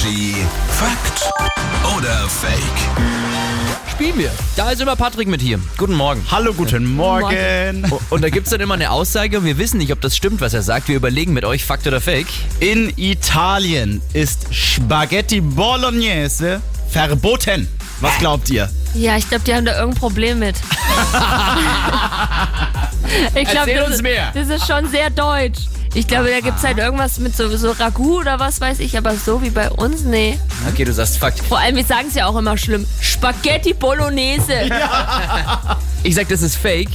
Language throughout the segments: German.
Energy Fakt oder Fake? Spielen wir. Da ist immer Patrick mit hier. Guten Morgen. Hallo, guten Morgen. Und da gibt's dann immer eine Aussage und wir wissen nicht, ob das stimmt, was er sagt. Wir überlegen mit euch, Fakt oder Fake. In Italien ist Spaghetti Bolognese verboten. Was glaubt ihr? Ja, ich glaube, die haben da irgendein Problem mit. ich glaub, Erzähl das, uns ist- mehr. Das ist schon sehr deutsch. Ich glaube, da gibt es halt irgendwas mit so, so Ragout oder was weiß ich, aber so wie bei uns, nee. Okay, du sagst Fakt. Vor allem, wir sagen es ja auch immer schlimm. Spaghetti Bolognese. Ich sag, das ist Fake.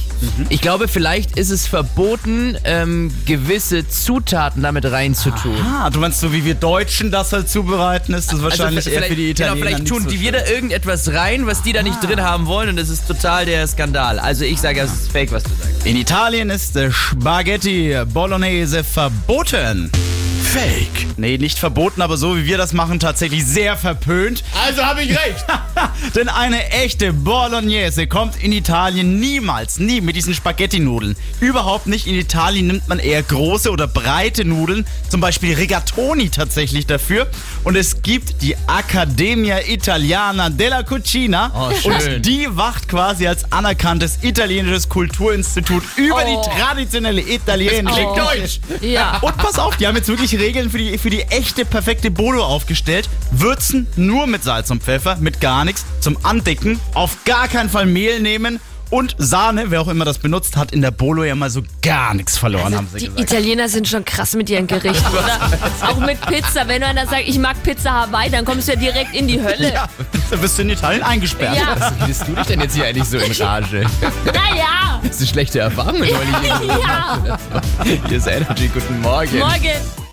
Ich glaube, vielleicht ist es verboten, ähm, gewisse Zutaten damit reinzutun. Ah, du meinst so, wie wir Deutschen das halt zubereiten, ist das wahrscheinlich Also eher für die genau, Italiener vielleicht nicht tun so die schön. wieder irgendetwas rein, was die da nicht drin haben wollen und das ist total der Skandal. Also ich sage, es ist Fake, was du sagst. In Italien ist Spaghetti Bolognese verboten. Fake. Nee, nicht verboten, aber so wie wir das machen, tatsächlich sehr verpönt. Also habe ich recht. Denn eine echte Bolognese kommt in Italien niemals, nie mit diesen Spaghetti-Nudeln. Überhaupt nicht. In Italien nimmt man eher große oder breite Nudeln, zum Beispiel Rigatoni tatsächlich dafür. Und es gibt die Accademia Italiana della Cucina. Oh, schön. und die wacht quasi als anerkanntes italienisches Kulturinstitut über Oh. die traditionelle italienische Oh. Küche. Ja. Und pass auf, die haben jetzt wirklich Regeln für die, für die echte, perfekte Bolo aufgestellt. Würzen nur mit Salz und Pfeffer, mit gar nichts. Zum Andicken auf gar keinen Fall Mehl nehmen. Und Sahne, wer auch immer das benutzt, hat in der Bolo ja mal so gar nichts verloren, haben sie Die gesagt. Italiener sind schon krass mit ihren Gerichten, oder? Auch mit Pizza. Wenn einer sagt, ich mag Pizza Hawaii, dann kommst du ja direkt in die Hölle. Ja, da bist du in Italien eingesperrt. Ja. Wie bist du dich denn jetzt hier eigentlich so in Rage? Naja. Das ist eine schlechte Erfahrung mit heute hier. Ja. Hier ist Energy, guten Morgen. Morgen.